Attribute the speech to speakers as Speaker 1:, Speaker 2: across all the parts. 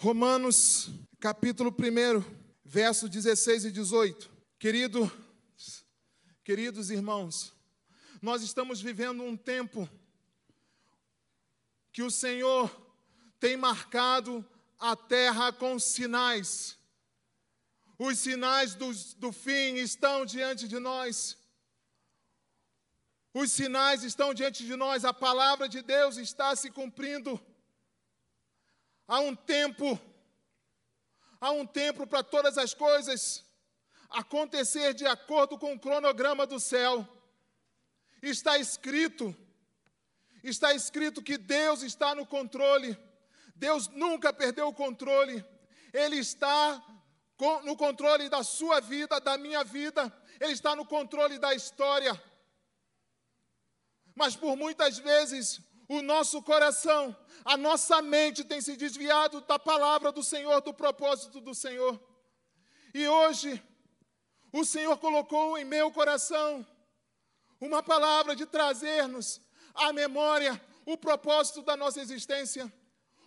Speaker 1: Romanos, capítulo 1, verso 16 e 18. Querido, queridos irmãos, nós estamos vivendo um tempo que o Senhor tem marcado a terra com sinais. Os sinais do, do fim estão diante de nós. Os sinais estão diante de nós, a palavra de Deus está se cumprindo. Há um tempo, há um tempo para todas as coisas acontecer de acordo com o cronograma do céu. Está escrito, está escrito que Deus está no controle. Deus nunca perdeu o controle. Ele está no controle da sua vida, da minha vida. Ele está no controle da história. Mas por muitas vezes o nosso coração, a nossa mente tem se desviado da palavra do Senhor, do propósito do Senhor. E hoje, o Senhor colocou em meu coração uma palavra de trazer-nos à memória o propósito da nossa existência,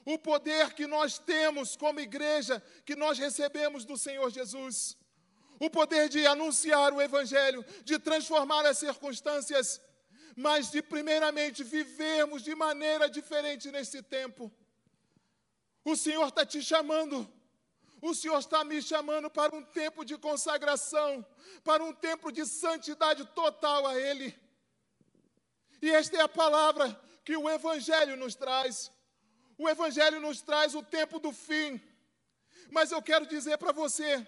Speaker 1: o poder que nós temos como igreja, que nós recebemos do Senhor Jesus, o poder de anunciar o Evangelho, de transformar as circunstâncias mas de primeiramente vivermos de maneira diferente nesse tempo. O Senhor está te chamando, o Senhor está me chamando para um tempo de consagração, para um tempo de santidade total a Ele. E esta é a palavra que o Evangelho nos traz. O Evangelho nos traz o tempo do fim. Mas eu quero dizer para você,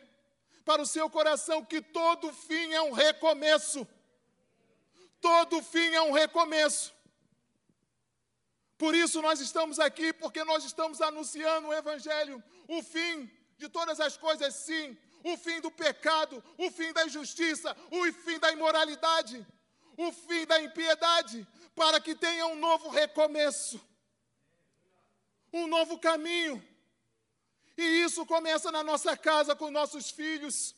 Speaker 1: para o seu coração, que todo fim é um recomeço. Todo fim é um recomeço. Por isso nós estamos aqui, porque nós estamos anunciando o Evangelho, o fim de todas as coisas, sim, o fim do pecado, o fim da injustiça, o fim da imoralidade, o fim da impiedade, para que tenha um novo recomeço, um novo caminho. E isso começa na nossa casa com nossos filhos,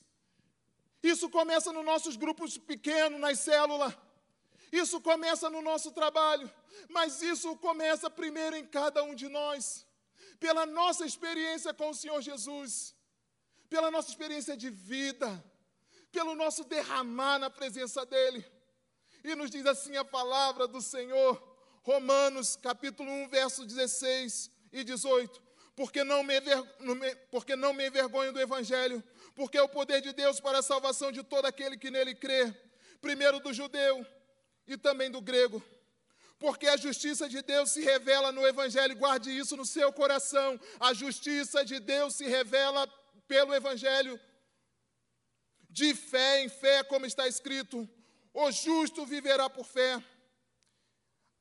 Speaker 1: isso começa nos nossos grupos pequenos, nas células. Isso começa no nosso trabalho, mas isso começa primeiro em cada um de nós, pela nossa experiência com o Senhor Jesus, pela nossa experiência de vida, pelo nosso derramar na presença dEle. E nos diz assim a palavra do Senhor, Romanos capítulo 1, verso 16 e 18. Porque não, me, porque não me envergonho do Evangelho, porque é o poder de Deus para a salvação de todo aquele que nele crê, primeiro do judeu e também do grego. Porque a justiça de Deus se revela no Evangelho, guarde isso no seu coração. A justiça de Deus se revela pelo Evangelho, de fé em fé, como está escrito: o justo viverá por fé.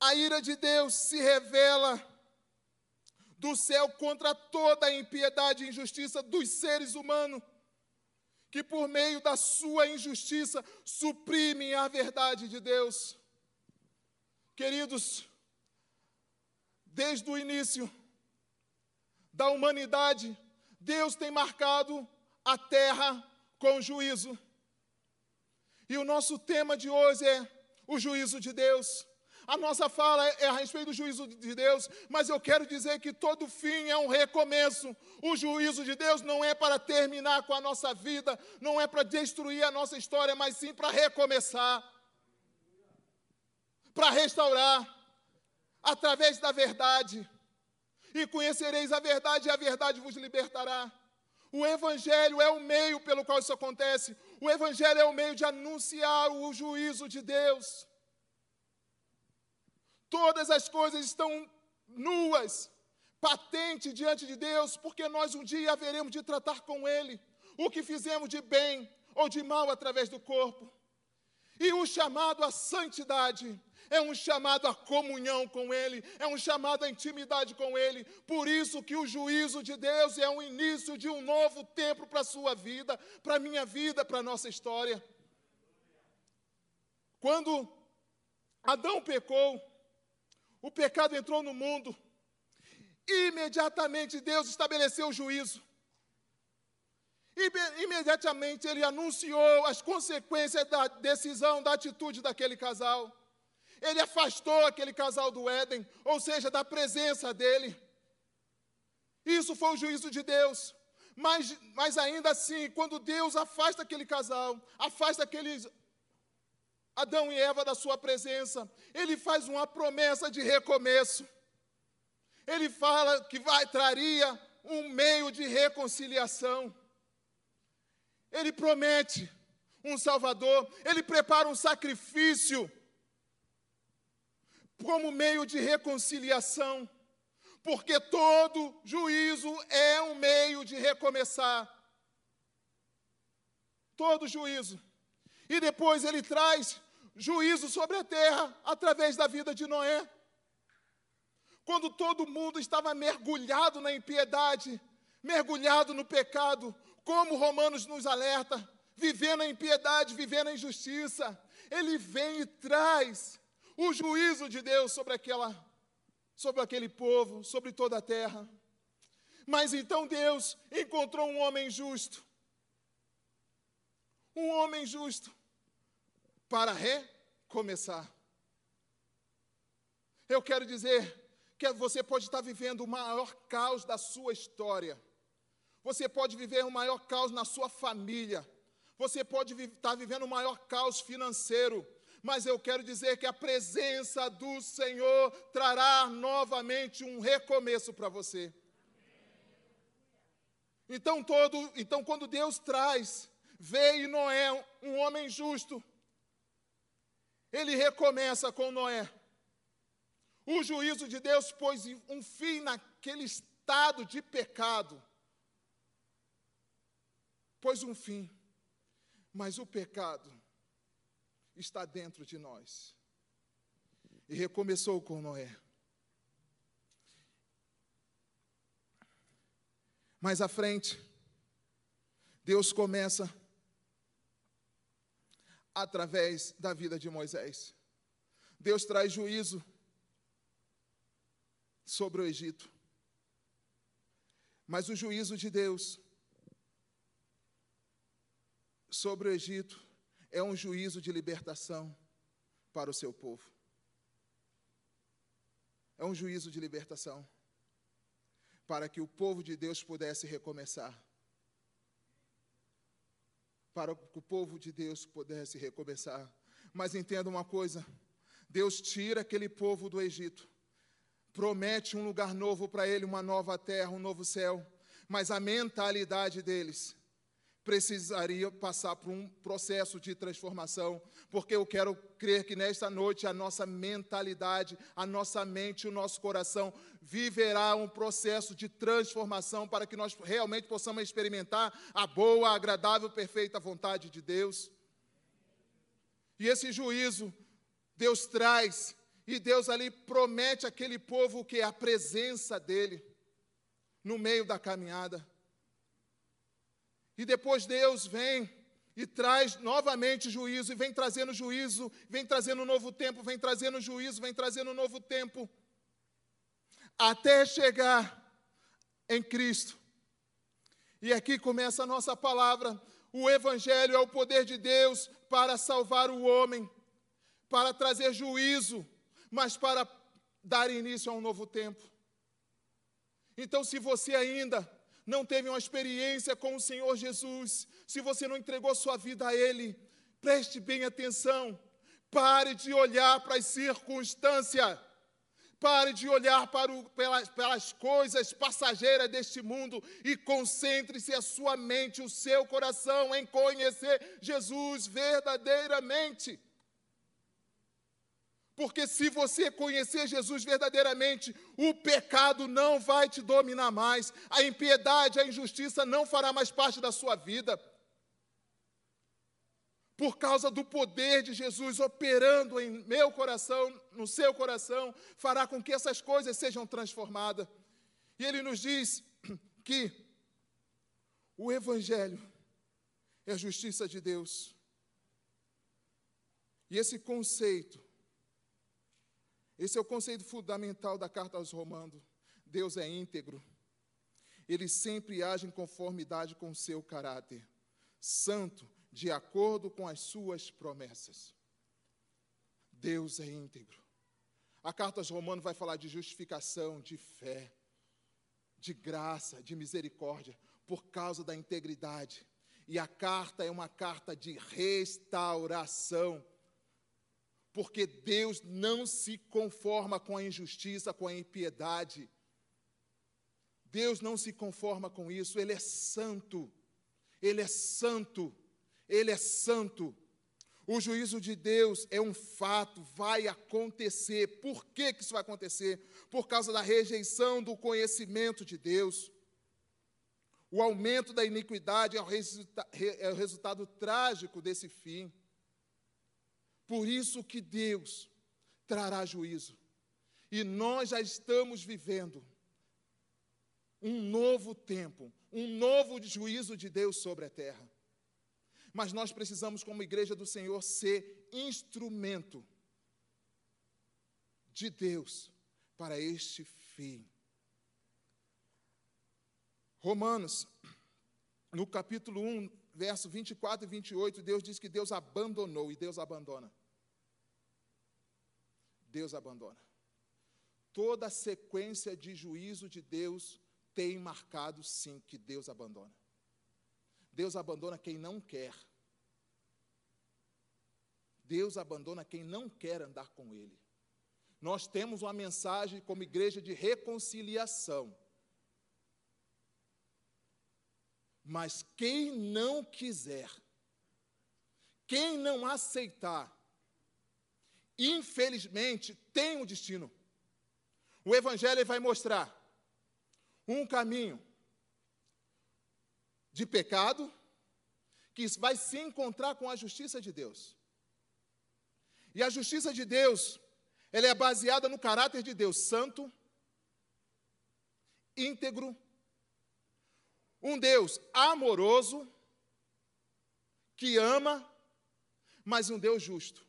Speaker 1: A ira de Deus se revela do céu contra toda a impiedade e injustiça dos seres humanos, que por meio da sua injustiça suprimem a verdade de Deus. Queridos, desde o início da humanidade, Deus tem marcado a terra com juízo. E o nosso tema de hoje é o juízo de Deus. A nossa fala é a respeito do juízo de Deus, mas eu quero dizer que todo fim é um recomeço. O juízo de Deus não é para terminar com a nossa vida, não é para destruir a nossa história, mas sim para recomeçar para restaurar através da verdade. E conhecereis a verdade, e a verdade vos libertará. O Evangelho é o meio pelo qual isso acontece. O Evangelho é o meio de anunciar o juízo de Deus. Todas as coisas estão nuas, patentes diante de Deus, porque nós um dia haveremos de tratar com Ele o que fizemos de bem ou de mal através do corpo. E o chamado à santidade é um chamado à comunhão com Ele, é um chamado à intimidade com Ele. Por isso que o juízo de Deus é o início de um novo tempo para a sua vida, para a minha vida, para a nossa história. Quando Adão pecou, o pecado entrou no mundo, imediatamente Deus estabeleceu o juízo. Imediatamente ele anunciou as consequências da decisão, da atitude daquele casal. Ele afastou aquele casal do Éden, ou seja, da presença dele. Isso foi o juízo de Deus. Mas, mas ainda assim, quando Deus afasta aquele casal, afasta aqueles Adão e Eva da sua presença, ele faz uma promessa de recomeço. Ele fala que vai traria um meio de reconciliação. Ele promete um Salvador, ele prepara um sacrifício como meio de reconciliação, porque todo juízo é um meio de recomeçar. Todo juízo. E depois ele traz juízo sobre a terra através da vida de Noé. Quando todo mundo estava mergulhado na impiedade, mergulhado no pecado, como Romanos nos alerta, vivendo a impiedade, vivendo a injustiça, ele vem e traz o juízo de Deus sobre aquela sobre aquele povo, sobre toda a terra. Mas então Deus encontrou um homem justo. Um homem justo para recomeçar. Eu quero dizer que você pode estar vivendo o maior caos da sua história. Você pode viver o maior caos na sua família. Você pode estar vivendo o maior caos financeiro. Mas eu quero dizer que a presença do Senhor trará novamente um recomeço para você. Então todo, então quando Deus traz, veio Noé, um homem justo, ele recomeça com Noé. O juízo de Deus pôs um fim naquele estado de pecado. Pôs um fim. Mas o pecado está dentro de nós. E recomeçou com Noé. Mais à frente, Deus começa através da vida de Moisés. Deus traz juízo sobre o Egito. Mas o juízo de Deus sobre o Egito é um juízo de libertação para o seu povo. É um juízo de libertação para que o povo de Deus pudesse recomeçar para que o povo de Deus pudesse recomeçar. Mas entenda uma coisa: Deus tira aquele povo do Egito, promete um lugar novo para ele, uma nova terra, um novo céu, mas a mentalidade deles precisaria passar por um processo de transformação, porque eu quero crer que nesta noite a nossa mentalidade, a nossa mente, o nosso coração viverá um processo de transformação para que nós realmente possamos experimentar a boa, agradável, perfeita vontade de Deus. E esse juízo Deus traz, e Deus ali promete àquele povo que é a presença dele no meio da caminhada. E depois Deus vem e traz novamente juízo, e vem trazendo juízo, vem trazendo um novo tempo, vem trazendo juízo, vem trazendo um novo tempo, até chegar em Cristo. E aqui começa a nossa palavra. O Evangelho é o poder de Deus para salvar o homem, para trazer juízo, mas para dar início a um novo tempo. Então, se você ainda não teve uma experiência com o Senhor Jesus, se você não entregou sua vida a Ele, preste bem atenção. Pare de olhar para as circunstâncias. Pare de olhar para o, pelas, pelas coisas passageiras deste mundo e concentre-se a sua mente, o seu coração em conhecer Jesus verdadeiramente. Porque se você conhecer Jesus verdadeiramente, o pecado não vai te dominar mais, a impiedade, a injustiça não fará mais parte da sua vida. Por causa do poder de Jesus operando em meu coração, no seu coração, fará com que essas coisas sejam transformadas. E ele nos diz que o Evangelho é a justiça de Deus. E esse conceito esse é o conceito fundamental da carta aos Romanos. Deus é íntegro. Ele sempre age em conformidade com o seu caráter, santo, de acordo com as suas promessas. Deus é íntegro. A carta aos Romanos vai falar de justificação, de fé, de graça, de misericórdia, por causa da integridade. E a carta é uma carta de restauração. Porque Deus não se conforma com a injustiça, com a impiedade. Deus não se conforma com isso, Ele é santo. Ele é santo. Ele é santo. O juízo de Deus é um fato, vai acontecer. Por que, que isso vai acontecer? Por causa da rejeição do conhecimento de Deus. O aumento da iniquidade é o, resulta é o resultado trágico desse fim. Por isso que Deus trará juízo. E nós já estamos vivendo um novo tempo, um novo juízo de Deus sobre a terra. Mas nós precisamos, como igreja do Senhor, ser instrumento de Deus para este fim. Romanos, no capítulo 1, verso 24 e 28, Deus diz que Deus abandonou e Deus abandona. Deus abandona. Toda a sequência de juízo de Deus tem marcado, sim, que Deus abandona. Deus abandona quem não quer. Deus abandona quem não quer andar com Ele. Nós temos uma mensagem como igreja de reconciliação. Mas quem não quiser, quem não aceitar, infelizmente tem um destino. O Evangelho vai mostrar um caminho de pecado, que vai se encontrar com a justiça de Deus. E a justiça de Deus, ela é baseada no caráter de Deus santo, íntegro, um Deus amoroso, que ama, mas um Deus justo.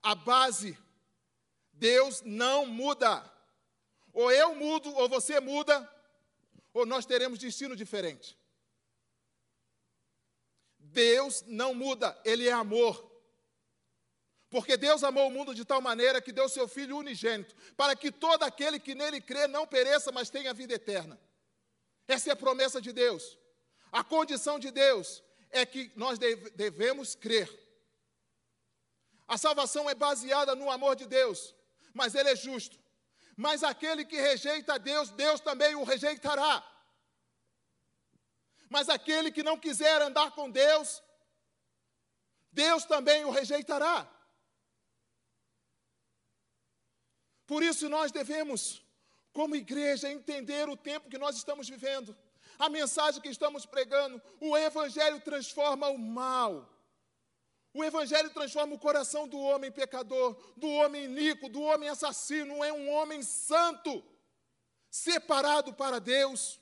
Speaker 1: A base, Deus não muda. Ou eu mudo, ou você muda, ou nós teremos destino diferente. Deus não muda, Ele é amor. Porque Deus amou o mundo de tal maneira que deu seu Filho unigênito, para que todo aquele que nele crê não pereça, mas tenha vida eterna. Essa é a promessa de Deus. A condição de Deus é que nós devemos crer. A salvação é baseada no amor de Deus, mas Ele é justo. Mas aquele que rejeita Deus, Deus também o rejeitará. Mas aquele que não quiser andar com Deus, Deus também o rejeitará. Por isso nós devemos, como igreja, entender o tempo que nós estamos vivendo. A mensagem que estamos pregando, o Evangelho transforma o mal o Evangelho transforma o coração do homem pecador, do homem iníquo, do homem assassino, é um homem santo, separado para Deus.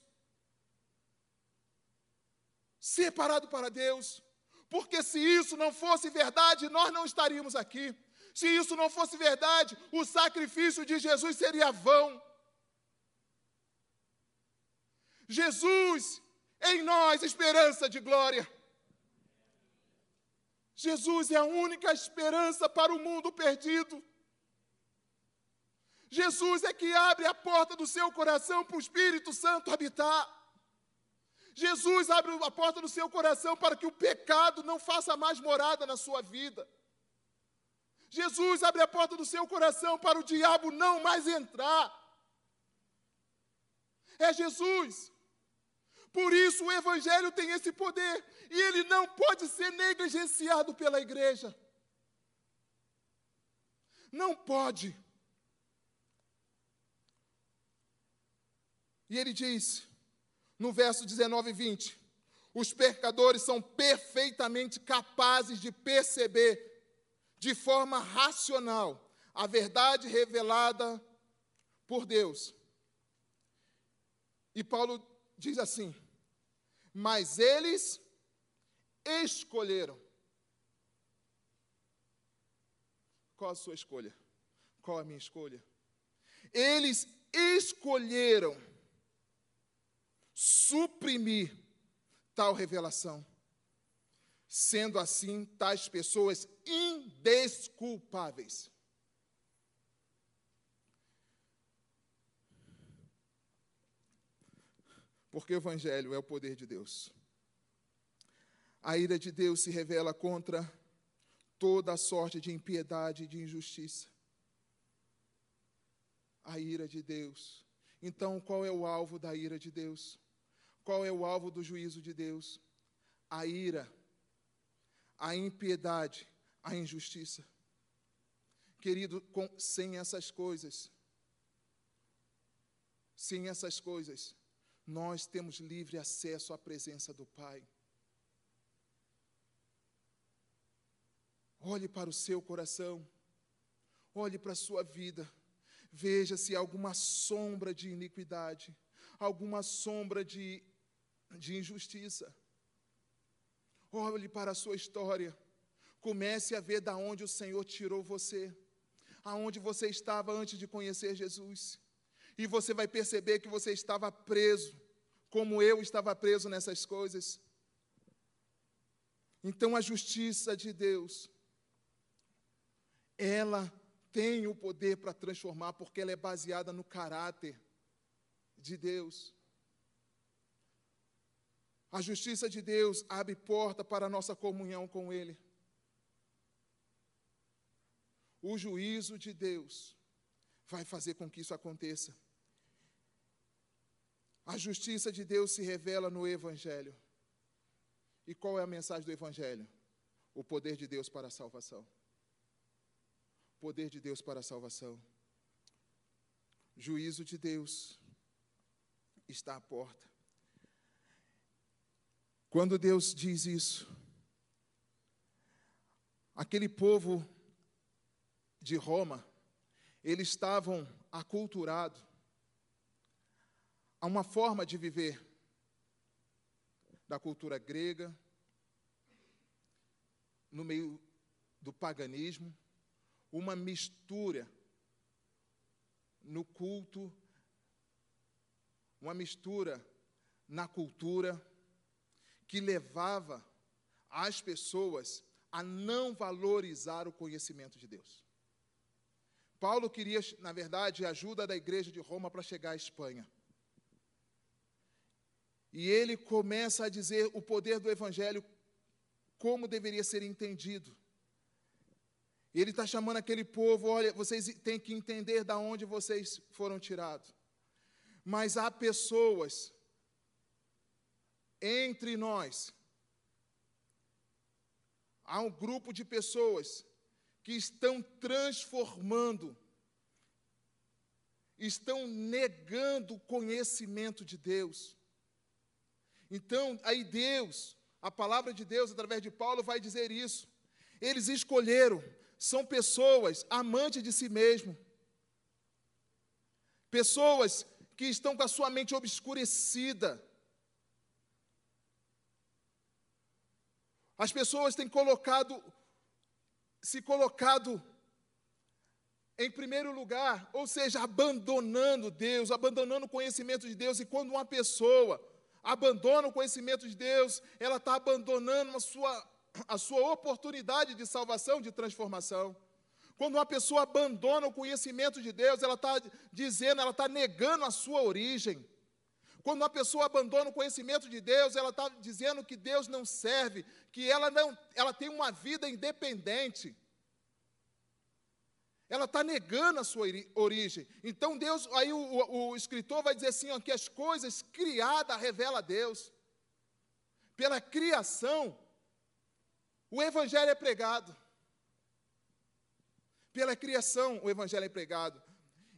Speaker 1: Separado para Deus. Porque se isso não fosse verdade, nós não estaríamos aqui. Se isso não fosse verdade, o sacrifício de Jesus seria vão. Jesus em nós, esperança de glória. Jesus é a única esperança para o mundo perdido. Jesus é que abre a porta do seu coração para o Espírito Santo habitar. Jesus abre a porta do seu coração para que o pecado não faça mais morada na sua vida. Jesus abre a porta do seu coração para o diabo não mais entrar. É Jesus. Por isso o Evangelho tem esse poder e ele não pode ser negligenciado pela igreja. Não pode. E ele diz, no verso 19 e 20: os pecadores são perfeitamente capazes de perceber de forma racional a verdade revelada por Deus. E Paulo diz assim: mas eles escolheram. Qual a sua escolha? Qual a minha escolha? Eles escolheram suprimir tal revelação. Sendo assim, tais pessoas indesculpáveis. Porque o Evangelho é o poder de Deus. A ira de Deus se revela contra toda a sorte de impiedade e de injustiça. A ira de Deus. Então, qual é o alvo da ira de Deus? Qual é o alvo do juízo de Deus? A ira, a impiedade, a injustiça. Querido, com, sem essas coisas, sem essas coisas, nós temos livre acesso à presença do Pai. Olhe para o seu coração, olhe para a sua vida, veja se há alguma sombra de iniquidade, alguma sombra de, de injustiça. Olhe para a sua história, comece a ver da onde o Senhor tirou você, aonde você estava antes de conhecer Jesus, e você vai perceber que você estava preso, como eu estava preso nessas coisas. Então a justiça de Deus ela tem o poder para transformar, porque ela é baseada no caráter de Deus. A justiça de Deus abre porta para a nossa comunhão com Ele. O juízo de Deus vai fazer com que isso aconteça. A justiça de Deus se revela no Evangelho. E qual é a mensagem do Evangelho? O poder de Deus para a salvação poder de Deus para a salvação. Juízo de Deus está à porta. Quando Deus diz isso, aquele povo de Roma, eles estavam aculturados a uma forma de viver da cultura grega, no meio do paganismo, uma mistura no culto, uma mistura na cultura que levava as pessoas a não valorizar o conhecimento de Deus. Paulo queria, na verdade, a ajuda da igreja de Roma para chegar à Espanha. E ele começa a dizer o poder do evangelho, como deveria ser entendido. Ele está chamando aquele povo: olha, vocês têm que entender de onde vocês foram tirados. Mas há pessoas entre nós, há um grupo de pessoas que estão transformando, estão negando o conhecimento de Deus. Então, aí Deus, a palavra de Deus, através de Paulo, vai dizer isso. Eles escolheram são pessoas amantes de si mesmo, pessoas que estão com a sua mente obscurecida. As pessoas têm colocado, se colocado em primeiro lugar, ou seja, abandonando Deus, abandonando o conhecimento de Deus, e quando uma pessoa abandona o conhecimento de Deus, ela está abandonando a sua a sua oportunidade de salvação, de transformação. Quando uma pessoa abandona o conhecimento de Deus, ela está dizendo, ela está negando a sua origem. Quando uma pessoa abandona o conhecimento de Deus, ela está dizendo que Deus não serve, que ela não, ela tem uma vida independente. Ela está negando a sua origem. Então Deus, aí o, o, escritor vai dizer assim, ó, que as coisas criadas revela a Deus. Pela criação, o Evangelho é pregado. Pela criação, o Evangelho é pregado.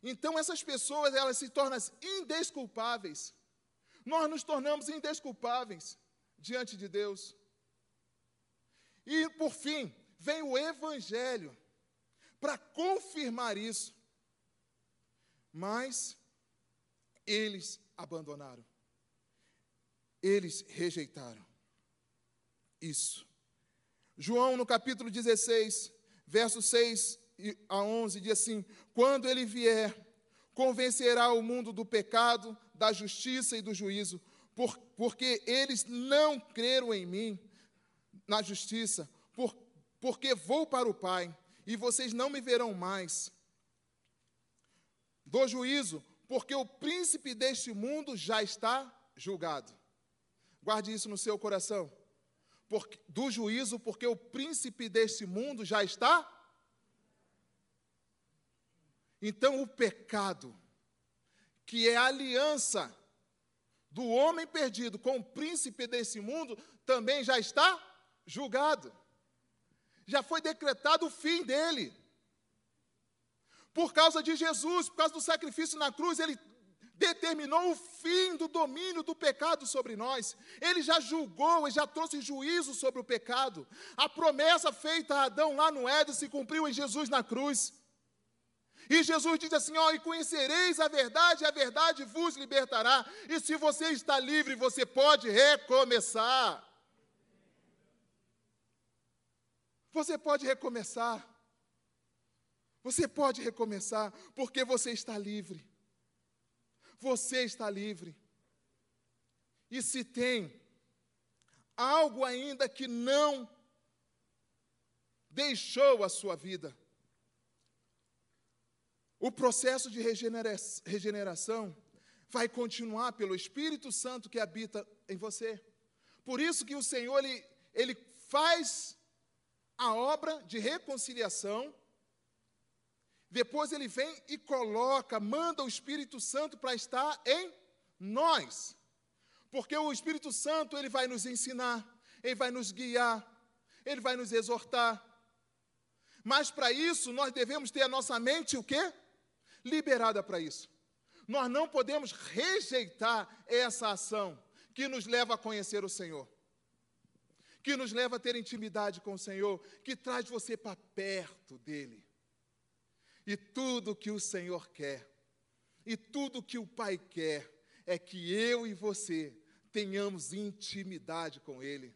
Speaker 1: Então, essas pessoas, elas se tornam indesculpáveis. Nós nos tornamos indesculpáveis diante de Deus. E, por fim, vem o Evangelho para confirmar isso. Mas eles abandonaram. Eles rejeitaram isso. João, no capítulo 16, versos 6 a 11, diz assim: Quando ele vier, convencerá o mundo do pecado, da justiça e do juízo, por, porque eles não creram em mim na justiça, por, porque vou para o Pai e vocês não me verão mais. Do juízo, porque o príncipe deste mundo já está julgado. Guarde isso no seu coração. Porque, do juízo, porque o príncipe deste mundo já está. Então, o pecado, que é a aliança do homem perdido com o príncipe desse mundo, também já está julgado. Já foi decretado o fim dele. Por causa de Jesus, por causa do sacrifício na cruz, ele determinou o fim do domínio do pecado sobre nós. Ele já julgou e já trouxe juízo sobre o pecado. A promessa feita a Adão lá no Éden se cumpriu em Jesus na cruz. E Jesus diz assim: ó, e conhecereis a verdade, e a verdade vos libertará. E se você está livre, você pode recomeçar. Você pode recomeçar. Você pode recomeçar, porque você está livre. Você está livre. E se tem algo ainda que não deixou a sua vida, o processo de regeneração vai continuar pelo Espírito Santo que habita em você. Por isso que o Senhor ele, ele faz a obra de reconciliação, depois ele vem e coloca, manda o Espírito Santo para estar em nós. Porque o Espírito Santo ele vai nos ensinar, ele vai nos guiar, ele vai nos exortar. Mas para isso nós devemos ter a nossa mente o quê? liberada para isso. Nós não podemos rejeitar essa ação que nos leva a conhecer o Senhor, que nos leva a ter intimidade com o Senhor, que traz você para perto dEle. E tudo que o Senhor quer, e tudo que o Pai quer, é que eu e você tenhamos intimidade com Ele,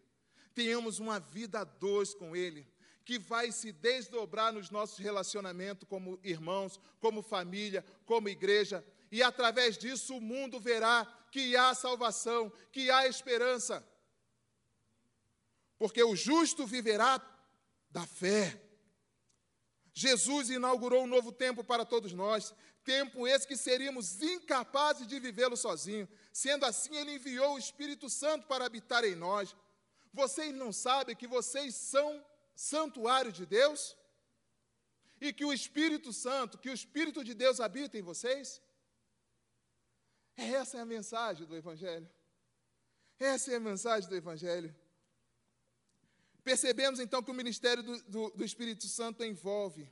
Speaker 1: tenhamos uma vida a dois com Ele, que vai se desdobrar nos nossos relacionamentos como irmãos, como família, como igreja, e através disso o mundo verá que há salvação, que há esperança. Porque o justo viverá da fé. Jesus inaugurou um novo tempo para todos nós, tempo esse que seríamos incapazes de vivê-lo sozinho. Sendo assim, ele enviou o Espírito Santo para habitar em nós. Vocês não sabem que vocês são santuário de Deus e que o Espírito Santo, que o Espírito de Deus habita em vocês? Essa é a mensagem do Evangelho. Essa é a mensagem do Evangelho. Percebemos então que o ministério do, do, do Espírito Santo envolve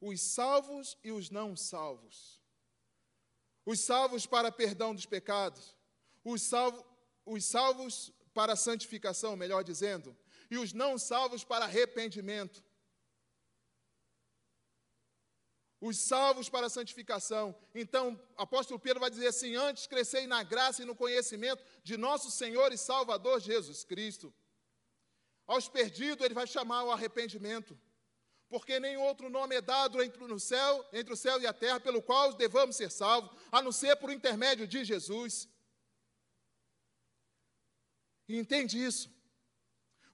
Speaker 1: os salvos e os não salvos. Os salvos para perdão dos pecados, os, salvo, os salvos para santificação, melhor dizendo, e os não salvos para arrependimento. Os salvos para santificação. Então, apóstolo Pedro vai dizer assim: Antes crescei na graça e no conhecimento de nosso Senhor e Salvador Jesus Cristo. Aos perdidos, ele vai chamar o arrependimento, porque nem outro nome é dado entre, no céu, entre o céu e a terra, pelo qual devamos ser salvos, a não ser por intermédio de Jesus. E entende isso.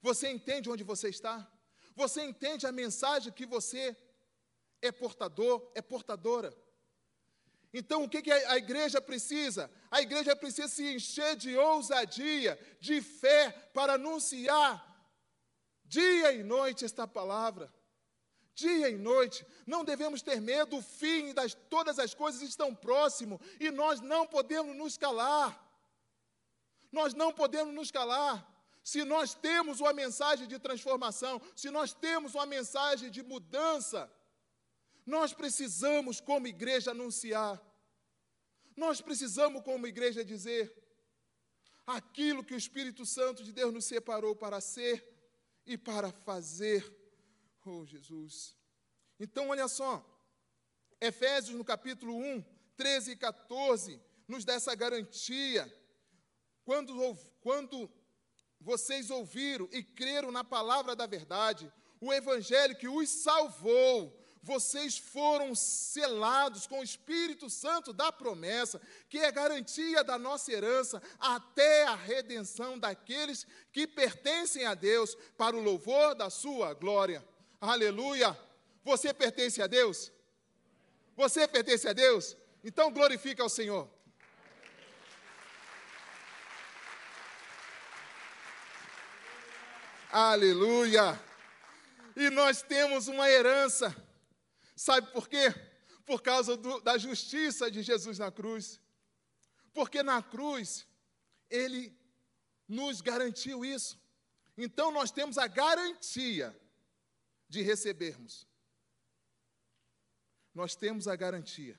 Speaker 1: Você entende onde você está? Você entende a mensagem que você é portador, é portadora? Então, o que, que a igreja precisa? A igreja precisa se encher de ousadia, de fé, para anunciar dia e noite esta palavra. Dia e noite, não devemos ter medo, o fim das todas as coisas estão próximo e nós não podemos nos calar. Nós não podemos nos calar. Se nós temos uma mensagem de transformação, se nós temos uma mensagem de mudança, nós precisamos, como igreja, anunciar. Nós precisamos, como igreja, dizer aquilo que o Espírito Santo de Deus nos separou para ser e para fazer. Oh, Jesus. Então, olha só, Efésios no capítulo 1, 13 e 14, nos dá essa garantia. Quando, quando vocês ouviram e creram na palavra da verdade, o evangelho que os salvou vocês foram selados com o Espírito Santo da promessa, que é garantia da nossa herança até a redenção daqueles que pertencem a Deus para o louvor da sua glória. Aleluia! Você pertence a Deus? Você pertence a Deus? Então glorifica ao Senhor. Aleluia! E nós temos uma herança. Sabe por quê? Por causa do, da justiça de Jesus na cruz. Porque na cruz, Ele nos garantiu isso. Então nós temos a garantia de recebermos. Nós temos a garantia.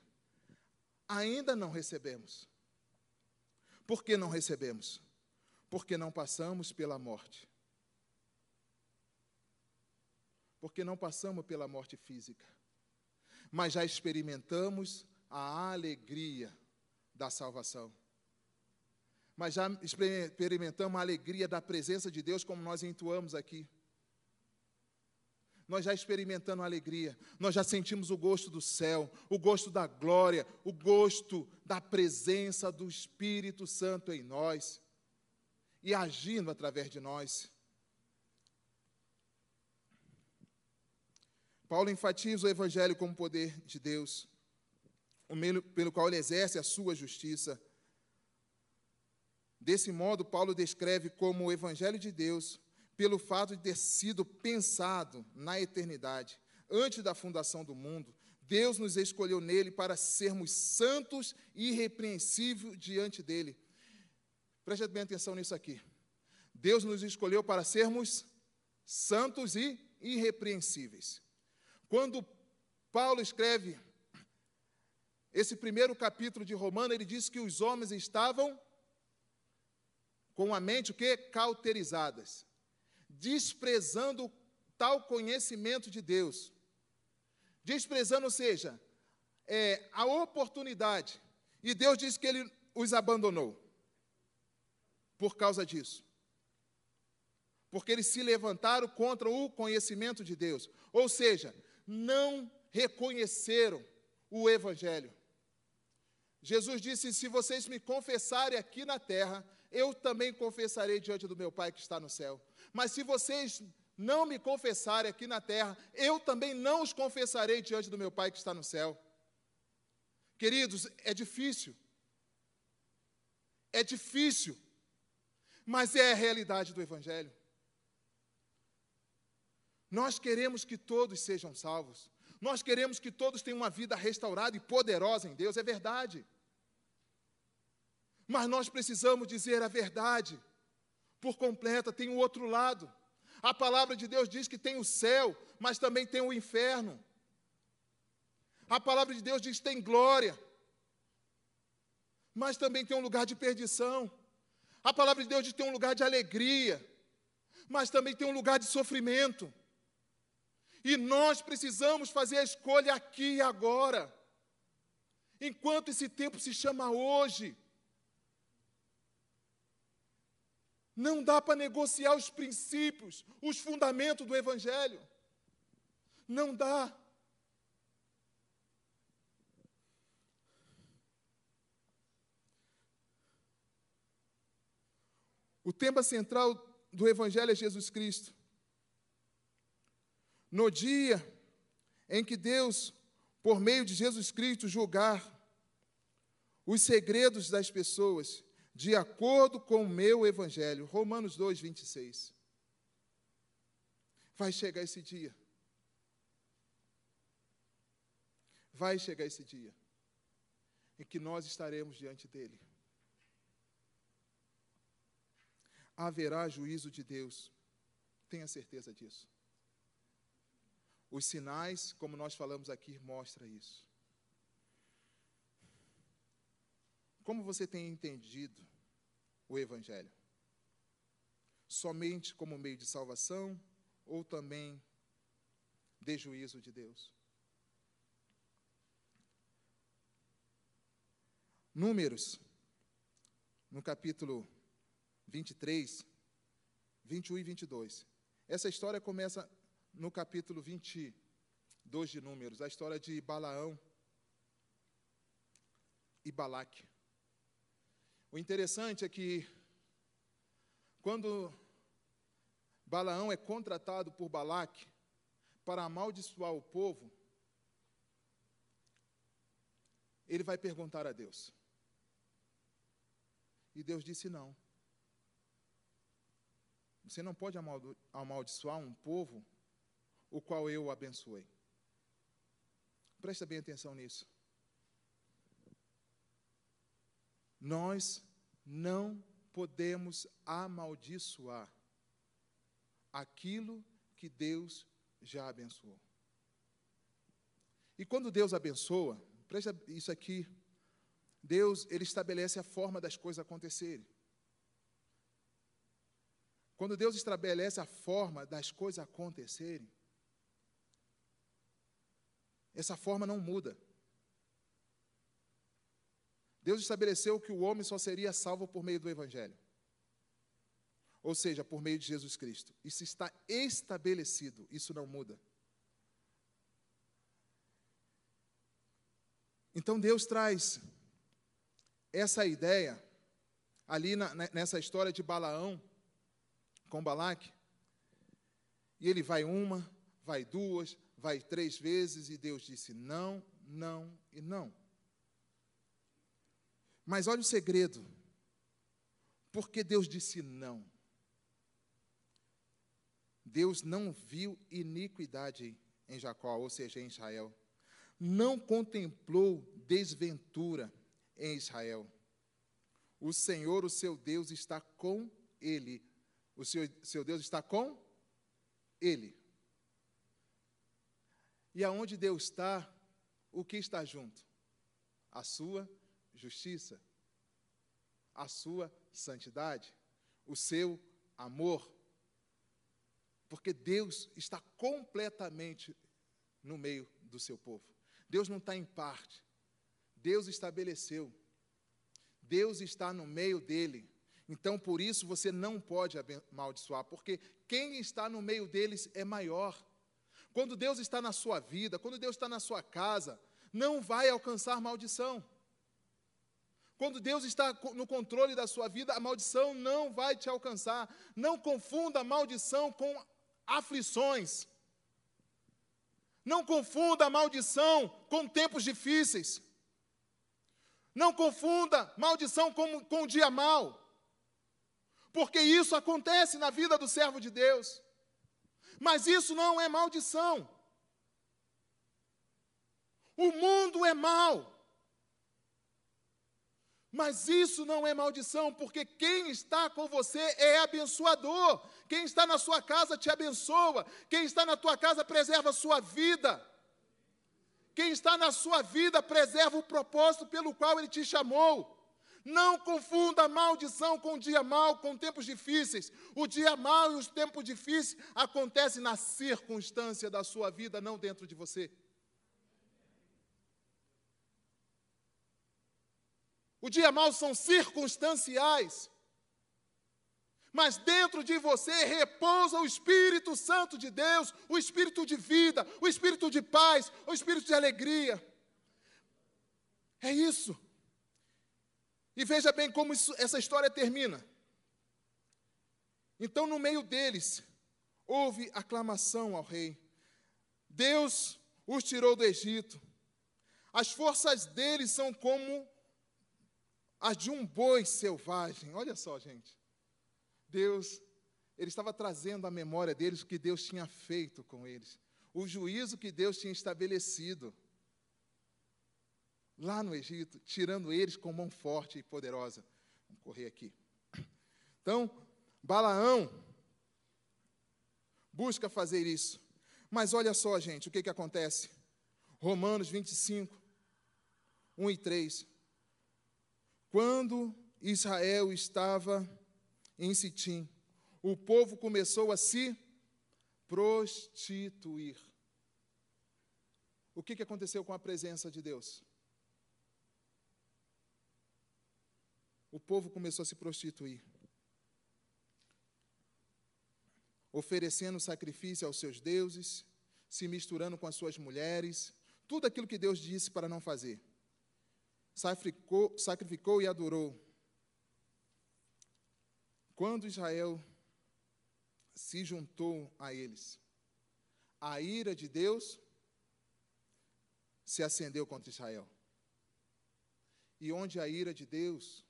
Speaker 1: Ainda não recebemos. Por que não recebemos? Porque não passamos pela morte. Porque não passamos pela morte física. Mas já experimentamos a alegria da salvação. Mas já experimentamos a alegria da presença de Deus, como nós entoamos aqui. Nós já experimentamos a alegria, nós já sentimos o gosto do céu, o gosto da glória, o gosto da presença do Espírito Santo em nós e agindo através de nós. Paulo enfatiza o Evangelho como poder de Deus, o meio pelo qual ele exerce a sua justiça. Desse modo, Paulo descreve como o Evangelho de Deus, pelo fato de ter sido pensado na eternidade, antes da fundação do mundo, Deus nos escolheu nele para sermos santos e irrepreensíveis diante dele. Preste bem atenção nisso aqui. Deus nos escolheu para sermos santos e irrepreensíveis. Quando Paulo escreve esse primeiro capítulo de Romano, ele diz que os homens estavam com a mente o quê? Cauterizadas, desprezando tal conhecimento de Deus. Desprezando, ou seja, é, a oportunidade. E Deus diz que ele os abandonou por causa disso. Porque eles se levantaram contra o conhecimento de Deus. Ou seja, não reconheceram o Evangelho. Jesus disse: Se vocês me confessarem aqui na terra, eu também confessarei diante do meu Pai que está no céu. Mas se vocês não me confessarem aqui na terra, eu também não os confessarei diante do meu Pai que está no céu. Queridos, é difícil. É difícil. Mas é a realidade do Evangelho. Nós queremos que todos sejam salvos. Nós queremos que todos tenham uma vida restaurada e poderosa em Deus, é verdade. Mas nós precisamos dizer a verdade por completa, tem o outro lado. A palavra de Deus diz que tem o céu, mas também tem o inferno. A palavra de Deus diz que tem glória, mas também tem um lugar de perdição. A palavra de Deus diz que tem um lugar de alegria, mas também tem um lugar de sofrimento. E nós precisamos fazer a escolha aqui e agora. Enquanto esse tempo se chama hoje. Não dá para negociar os princípios, os fundamentos do Evangelho. Não dá. O tema central do Evangelho é Jesus Cristo. No dia em que Deus, por meio de Jesus Cristo, julgar os segredos das pessoas, de acordo com o meu evangelho. Romanos 2, 26. Vai chegar esse dia. Vai chegar esse dia em que nós estaremos diante dele. Haverá juízo de Deus, tenha certeza disso. Os sinais, como nós falamos aqui, mostram isso. Como você tem entendido o Evangelho? Somente como meio de salvação ou também de juízo de Deus? Números, no capítulo 23, 21 e 22. Essa história começa no capítulo 22 de Números, a história de Balaão e Balaque. O interessante é que, quando Balaão é contratado por Balaque para amaldiçoar o povo, ele vai perguntar a Deus. E Deus disse: Não. você não pode amaldiçoar um povo o qual eu abençoei. Presta bem atenção nisso. Nós não podemos amaldiçoar aquilo que Deus já abençoou. E quando Deus abençoa, presta isso aqui, Deus, ele estabelece a forma das coisas acontecerem. Quando Deus estabelece a forma das coisas acontecerem, essa forma não muda. Deus estabeleceu que o homem só seria salvo por meio do Evangelho. Ou seja, por meio de Jesus Cristo. Isso está estabelecido, isso não muda. Então Deus traz essa ideia ali na, nessa história de Balaão com Balaque. E ele vai uma, vai duas, vai três vezes, e Deus disse não, não e não. Mas olha o segredo. Porque Deus disse não. Deus não viu iniquidade em Jacó, ou seja, em Israel. Não contemplou desventura em Israel. O Senhor, o seu Deus, está com ele. O seu, seu Deus está com ele. E aonde Deus está, o que está junto? A sua justiça, a sua santidade, o seu amor. Porque Deus está completamente no meio do seu povo. Deus não está em parte. Deus estabeleceu. Deus está no meio dele. Então, por isso, você não pode amaldiçoar, porque quem está no meio deles é maior. Quando Deus está na sua vida, quando Deus está na sua casa, não vai alcançar maldição. Quando Deus está no controle da sua vida, a maldição não vai te alcançar. Não confunda a maldição com aflições. Não confunda a maldição com tempos difíceis. Não confunda maldição com, com um dia mau. Porque isso acontece na vida do servo de Deus. Mas isso não é maldição. O mundo é mau. Mas isso não é maldição, porque quem está com você é abençoador. Quem está na sua casa te abençoa. Quem está na tua casa preserva a sua vida. Quem está na sua vida preserva o propósito pelo qual ele te chamou. Não confunda maldição com dia mal, com tempos difíceis. O dia mal e os tempos difíceis acontecem na circunstância da sua vida, não dentro de você. O dia mau são circunstanciais. Mas dentro de você repousa o Espírito Santo de Deus, o Espírito de vida, o Espírito de paz, o Espírito de alegria. É isso. E veja bem como isso, essa história termina. Então, no meio deles, houve aclamação ao rei. Deus os tirou do Egito. As forças deles são como as de um boi selvagem. Olha só, gente. Deus, ele estava trazendo à memória deles o que Deus tinha feito com eles, o juízo que Deus tinha estabelecido lá no Egito, tirando eles com mão forte e poderosa. Vamos correr aqui. Então, Balaão busca fazer isso. Mas olha só, gente, o que, que acontece? Romanos 25, 1 e 3. Quando Israel estava em Sitim, o povo começou a se prostituir. O que, que aconteceu com a presença de Deus? O povo começou a se prostituir, oferecendo sacrifício aos seus deuses, se misturando com as suas mulheres, tudo aquilo que Deus disse para não fazer sacrificou, sacrificou e adorou. Quando Israel se juntou a eles, a ira de Deus se acendeu contra Israel. E onde a ira de Deus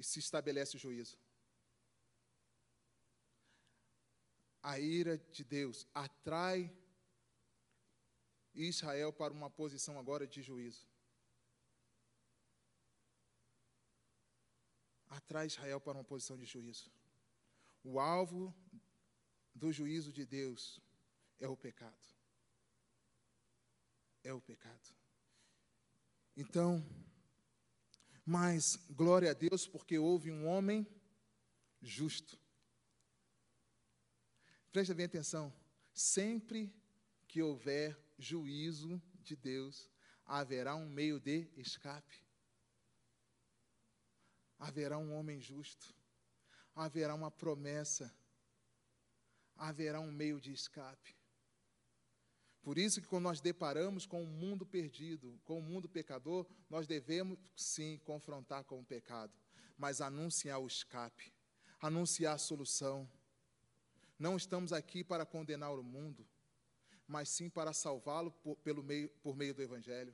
Speaker 1: se estabelece o juízo. a ira de Deus atrai Israel para uma posição agora de juízo. Atrai Israel para uma posição de juízo. O alvo do juízo de Deus é o pecado. É o pecado. Então, mas glória a Deus porque houve um homem justo. Presta bem atenção. Sempre que houver juízo de Deus, haverá um meio de escape. Haverá um homem justo. Haverá uma promessa. Haverá um meio de escape. Por isso que quando nós deparamos com um mundo perdido, com um mundo pecador, nós devemos sim confrontar com o pecado, mas anunciar o escape, anunciar a solução. Não estamos aqui para condenar o mundo, mas sim para salvá-lo por, pelo meio, por meio do Evangelho.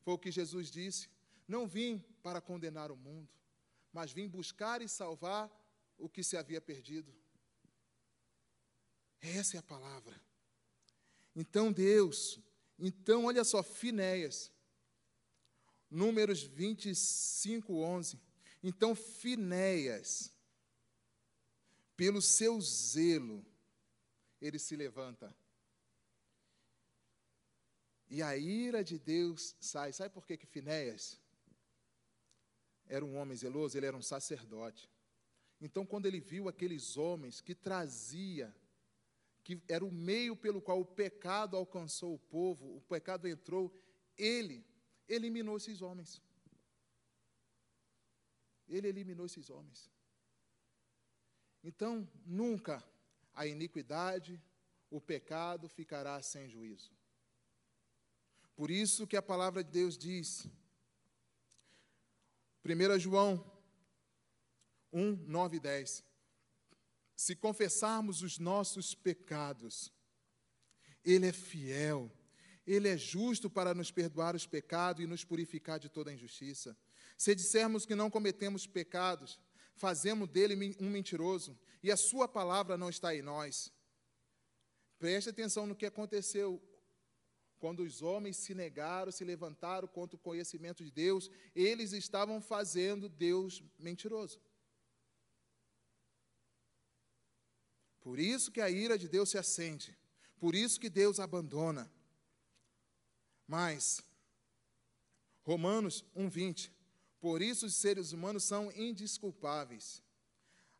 Speaker 1: Foi o que Jesus disse: Não vim para condenar o mundo, mas vim buscar e salvar o que se havia perdido. Essa é a palavra. Então Deus, então olha só, Finéias, Números 25, 11. Então Finéias, pelo seu zelo, ele se levanta. E a ira de Deus sai. Sabe por que, que Finéias era um homem zeloso? Ele era um sacerdote. Então, quando ele viu aqueles homens que trazia que era o meio pelo qual o pecado alcançou o povo, o pecado entrou, ele eliminou esses homens. Ele eliminou esses homens. Então, nunca a iniquidade, o pecado ficará sem juízo. Por isso que a palavra de Deus diz, 1 João 1, 9 e 10 se confessarmos os nossos pecados, Ele é fiel, Ele é justo para nos perdoar os pecados e nos purificar de toda injustiça. Se dissermos que não cometemos pecados, fazemos dele um mentiroso e a Sua palavra não está em nós. Preste atenção no que aconteceu. Quando os homens se negaram, se levantaram contra o conhecimento de Deus, eles estavam fazendo Deus mentiroso. Por isso que a ira de Deus se acende. Por isso que Deus abandona. Mas, Romanos 1,20. Por isso os seres humanos são indisculpáveis.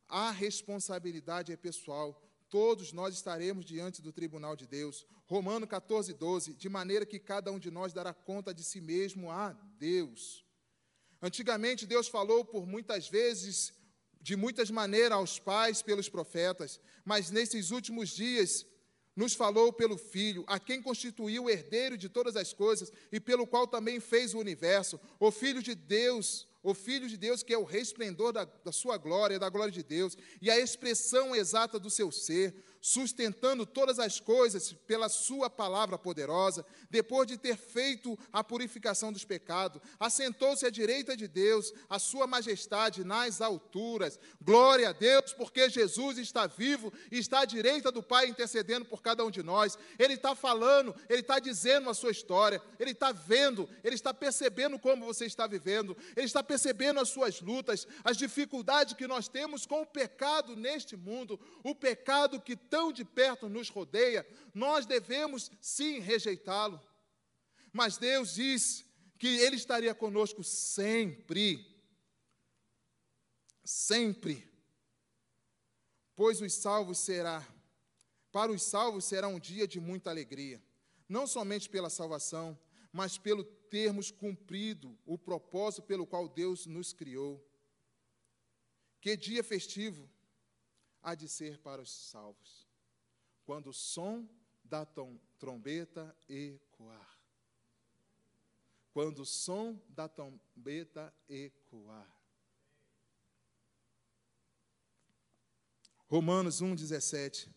Speaker 1: A responsabilidade é pessoal. Todos nós estaremos diante do tribunal de Deus. Romano 14, 12. De maneira que cada um de nós dará conta de si mesmo a Deus. Antigamente, Deus falou por muitas vezes de muitas maneiras aos pais pelos profetas, mas nesses últimos dias nos falou pelo Filho, a quem constituiu o herdeiro de todas as coisas e pelo qual também fez o universo, o Filho de Deus, o Filho de Deus que é o resplendor da, da sua glória, da glória de Deus, e a expressão exata do seu ser, sustentando todas as coisas pela Sua palavra poderosa, depois de ter feito a purificação dos pecados, assentou-se à direita de Deus, a Sua majestade nas alturas. Glória a Deus, porque Jesus está vivo e está à direita do Pai intercedendo por cada um de nós. Ele está falando, Ele está dizendo a sua história, Ele está vendo, Ele está percebendo como você está vivendo, Ele está percebendo as suas lutas, as dificuldades que nós temos com o pecado neste mundo, o pecado que tão de perto nos rodeia, nós devemos sim rejeitá-lo. Mas Deus diz que Ele estaria conosco sempre. Sempre. Pois os salvos será, para os salvos será um dia de muita alegria, não somente pela salvação, mas pelo termos cumprido o propósito pelo qual Deus nos criou. Que dia festivo! há de ser para os salvos, quando o som da trombeta ecoar. Quando o som da trombeta ecoar. Romanos 1,17.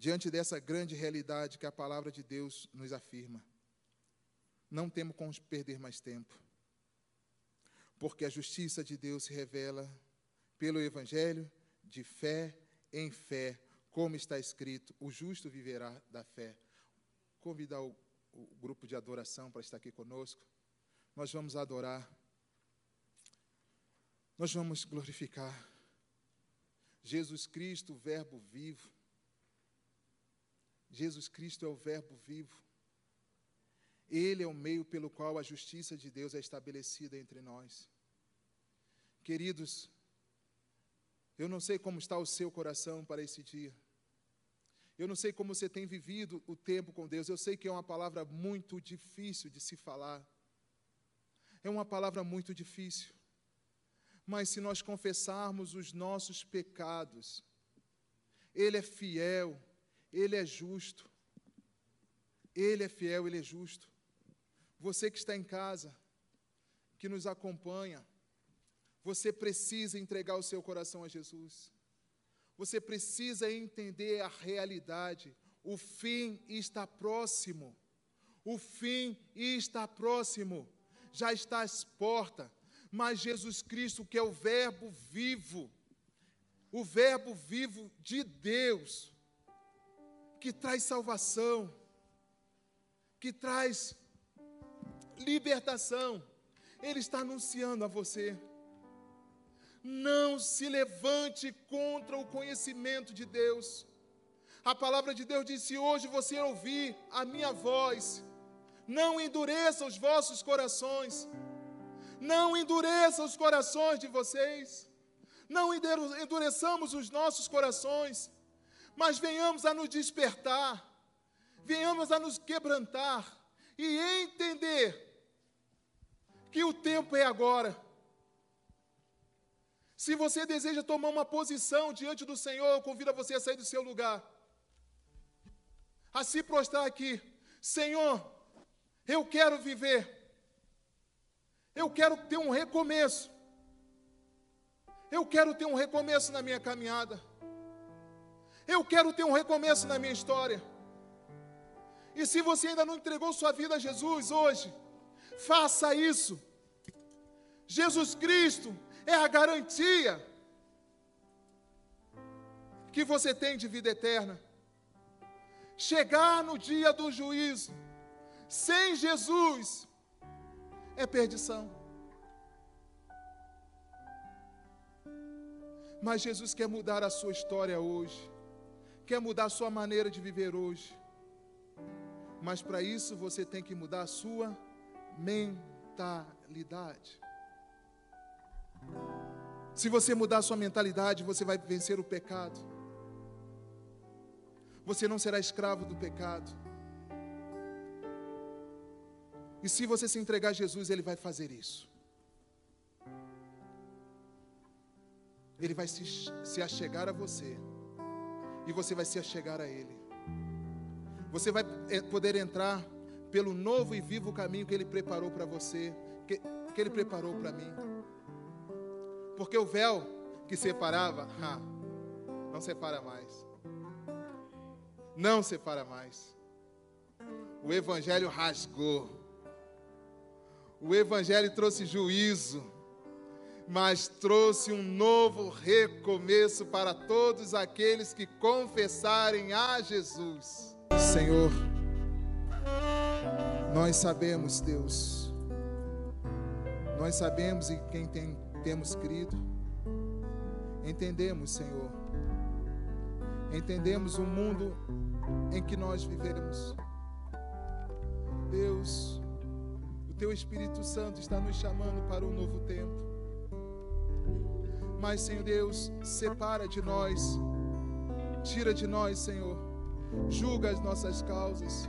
Speaker 1: Diante dessa grande realidade que a palavra de Deus nos afirma, não temos como perder mais tempo, porque a justiça de Deus se revela pelo Evangelho de fé em fé, como está escrito: o justo viverá da fé. Convidar o, o grupo de adoração para estar aqui conosco. Nós vamos adorar. Nós vamos glorificar Jesus Cristo, o Verbo vivo. Jesus Cristo é o Verbo vivo. Ele é o meio pelo qual a justiça de Deus é estabelecida entre nós. Queridos, eu não sei como está o seu coração para esse dia. Eu não sei como você tem vivido o tempo com Deus. Eu sei que é uma palavra muito difícil de se falar. É uma palavra muito difícil. Mas se nós confessarmos os nossos pecados, Ele é fiel, Ele é justo. Ele é fiel, Ele é justo. Você que está em casa, que nos acompanha, você precisa entregar o seu coração a Jesus. Você precisa entender a realidade. O fim está próximo. O fim está próximo. Já está às portas. Mas Jesus Cristo, que é o Verbo vivo, o Verbo vivo de Deus, que traz salvação, que traz libertação. Ele está anunciando a você. Não se levante contra o conhecimento de Deus. A palavra de Deus diz: se hoje você ouvir a minha voz, não endureça os vossos corações. Não endureça os corações de vocês. Não endureçamos os nossos corações, mas venhamos a nos despertar, venhamos a nos quebrantar e entender que o tempo é agora. Se você deseja tomar uma posição diante do Senhor, eu convido você a sair do seu lugar, a se prostrar aqui. Senhor, eu quero viver, eu quero ter um recomeço, eu quero ter um recomeço na minha caminhada, eu quero ter um recomeço na minha história. E se você ainda não entregou sua vida a Jesus hoje, Faça isso. Jesus Cristo é a garantia que você tem de vida eterna. Chegar no dia do juízo sem Jesus é perdição. Mas Jesus quer mudar a sua história hoje, quer mudar a sua maneira de viver hoje. Mas para isso você tem que mudar a sua mentalidade. Se você mudar a sua mentalidade, você vai vencer o pecado. Você não será escravo do pecado. E se você se entregar a Jesus, Ele vai fazer isso. Ele vai se, se achegar a você. E você vai se achegar a Ele. Você vai eh, poder entrar pelo novo e vivo caminho que Ele preparou para você, que, que Ele preparou para mim. Porque o véu que separava, não separa mais. Não separa mais. O Evangelho rasgou. O Evangelho trouxe juízo, mas trouxe um novo recomeço para todos aqueles que confessarem a Jesus. Senhor, nós sabemos, Deus, nós sabemos em quem tem, temos crido, entendemos, Senhor, entendemos o mundo em que nós vivemos. Deus, o Teu Espírito Santo está nos chamando para um novo tempo. Mas, Senhor Deus, separa de nós, tira de nós, Senhor, julga as nossas causas.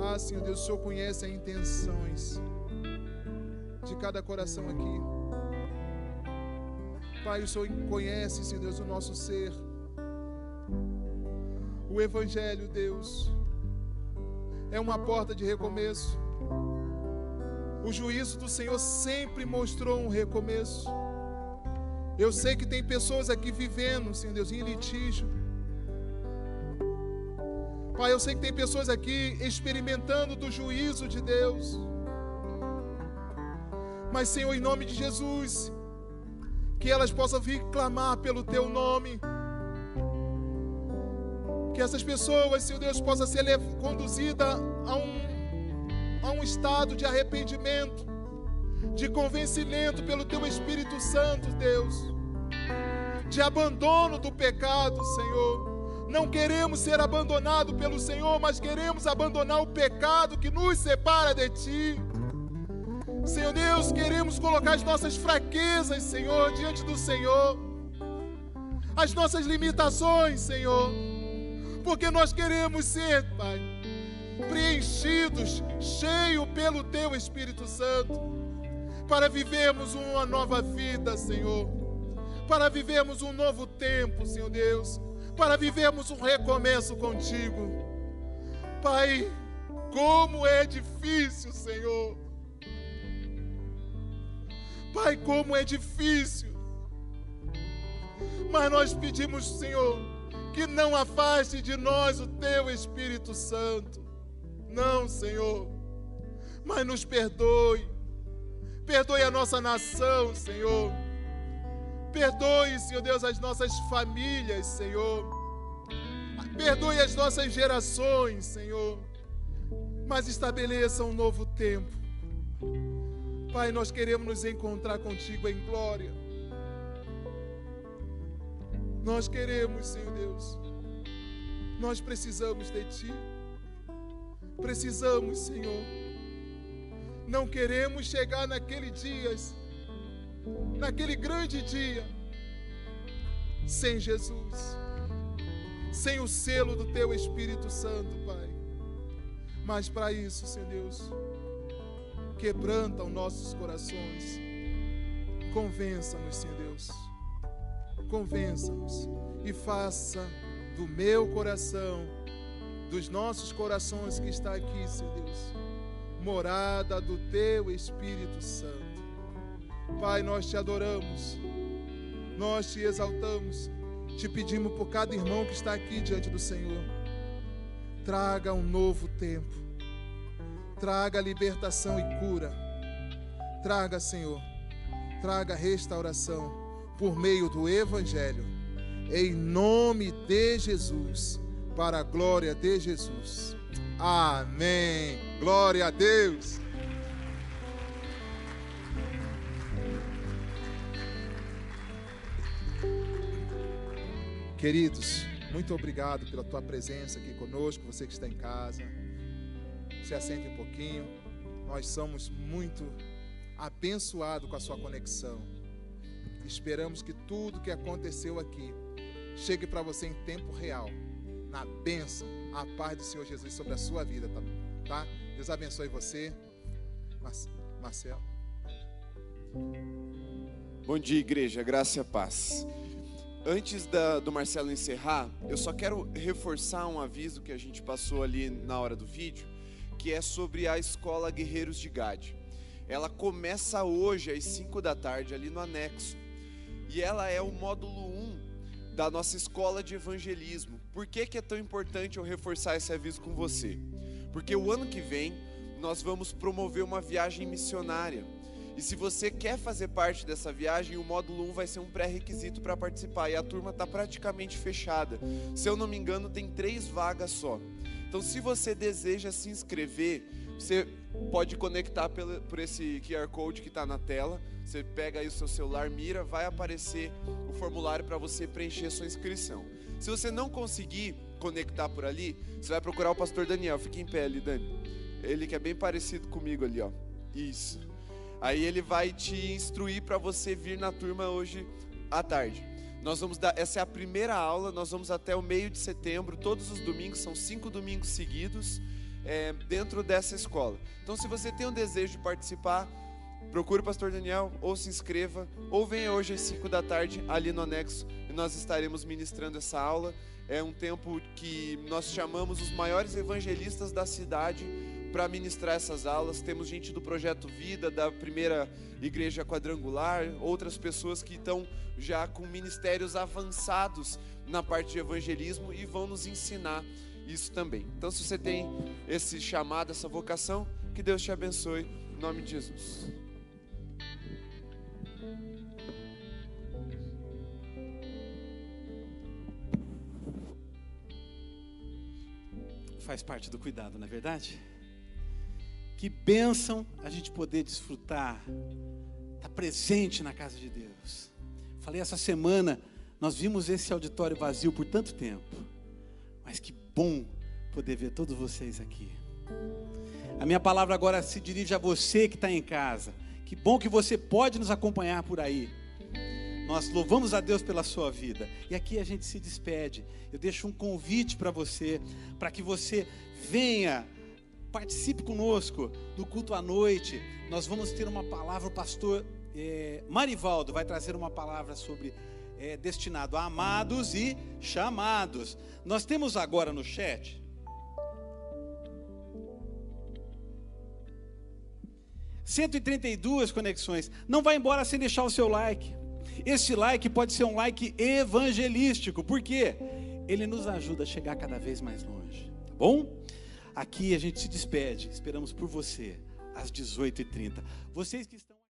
Speaker 1: Ah, Senhor Deus, o Senhor conhece as intenções de cada coração aqui. Pai, o Senhor conhece, Senhor Deus, o nosso ser. O Evangelho, Deus, é uma porta de recomeço. O juízo do Senhor sempre mostrou um recomeço. Eu sei que tem pessoas aqui vivendo, Senhor Deus, em litígio Pai, eu sei que tem pessoas aqui experimentando do juízo de Deus. Mas, Senhor, em nome de Jesus, que elas possam vir clamar pelo teu nome. Que essas pessoas, Senhor Deus, possam ser conduzidas a um, a um estado de arrependimento, de convencimento pelo teu Espírito Santo, Deus, de abandono do pecado, Senhor. Não queremos ser abandonados pelo Senhor, mas queremos abandonar o pecado que nos separa de Ti. Senhor Deus, queremos colocar as nossas fraquezas, Senhor, diante do Senhor, as nossas limitações, Senhor, porque nós queremos ser, Pai, preenchidos, cheios pelo Teu Espírito Santo, para vivermos uma nova vida, Senhor, para vivermos um novo tempo, Senhor Deus, para vivermos um recomeço contigo. Pai, como é difícil, Senhor Pai, como é difícil. Mas nós pedimos, Senhor, que não afaste de nós o teu Espírito Santo. Não, Senhor. Mas nos perdoe. Perdoe a nossa nação, Senhor. Perdoe, Senhor Deus, as nossas famílias, Senhor. Perdoe as nossas gerações, Senhor. Mas estabeleça um novo tempo Pai, nós queremos nos encontrar contigo em glória. Nós queremos, Senhor Deus. Nós precisamos de Ti. Precisamos, Senhor. Não queremos chegar naquele dia, naquele grande dia, sem Jesus, sem o selo do Teu Espírito Santo, Pai. Mas para isso, Senhor Deus, quebranta os nossos corações. Convença-nos, Senhor Deus. Convença-nos e faça do meu coração, dos nossos corações que está aqui, Senhor Deus, morada do teu Espírito Santo. Pai, nós te adoramos, nós te exaltamos, te pedimos por cada irmão que está aqui diante do Senhor. Traga um novo tempo Traga libertação e cura. Traga, Senhor, traga restauração por meio do Evangelho. Em nome de Jesus, para a glória de Jesus. Amém. Glória a Deus. Queridos, muito obrigado pela tua presença aqui conosco, você que está em casa se assente um pouquinho. Nós somos muito abençoados com a sua conexão. Esperamos que tudo que aconteceu aqui chegue para você em tempo real, na bênção, a paz do Senhor Jesus sobre a sua vida, tá? tá? Deus abençoe você. Marcelo.
Speaker 2: Bom dia, igreja, graça e paz. Antes da, do Marcelo encerrar, eu só quero reforçar um aviso que a gente passou ali na hora do vídeo que é sobre a escola Guerreiros de Gade. Ela começa hoje às 5 da tarde ali no anexo. E ela é o módulo 1 da nossa escola de evangelismo. Por que, que é tão importante eu reforçar esse aviso com você? Porque o ano que vem nós vamos promover uma viagem missionária. E se você quer fazer parte dessa viagem, o módulo 1 vai ser um pré-requisito para participar. E a turma está praticamente fechada. Se eu não me engano, tem três vagas só. Então, se você deseja se inscrever, você pode conectar por esse QR Code que está na tela. Você pega aí o seu celular, mira, vai aparecer o formulário para você preencher sua inscrição. Se você não conseguir conectar por ali, você vai procurar o pastor Daniel. Fique em pé ali, Dani. Ele que é bem parecido comigo ali, ó. Isso. Aí ele vai te instruir para você vir na turma hoje à tarde. Nós vamos dar, essa é a primeira aula, nós vamos até o meio de setembro, todos os domingos, são cinco domingos seguidos, é, dentro dessa escola. Então, se você tem um desejo de participar, procure o pastor Daniel, ou se inscreva, ou venha hoje às 5 da tarde ali no anexo e nós estaremos ministrando essa aula. É um tempo que nós chamamos os maiores evangelistas da cidade para ministrar essas aulas. Temos gente do Projeto Vida, da primeira igreja quadrangular, outras pessoas que estão já com ministérios avançados na parte de evangelismo e vão nos ensinar isso também. Então, se você tem esse chamado, essa vocação, que Deus te abençoe, em nome de Jesus.
Speaker 3: Faz parte do cuidado, não é verdade? Que bênção a gente poder desfrutar, estar presente na casa de Deus. Falei essa semana, nós vimos esse auditório vazio por tanto tempo, mas que bom poder ver todos vocês aqui. A minha palavra agora se dirige a você que está em casa. Que bom que você pode nos acompanhar por aí. Nós louvamos a Deus pela sua vida. E aqui a gente se despede. Eu deixo um convite para você, para que você venha, participe conosco do culto à noite. Nós vamos ter uma palavra, o pastor é, Marivaldo vai trazer uma palavra sobre é, destinado a amados e chamados. Nós temos agora no chat 132 conexões. Não vai embora sem deixar o seu like. Esse like pode ser um like evangelístico, porque ele nos ajuda a chegar cada vez mais longe. Tá bom? Aqui a gente se despede. Esperamos por você às 18h30. Vocês que estão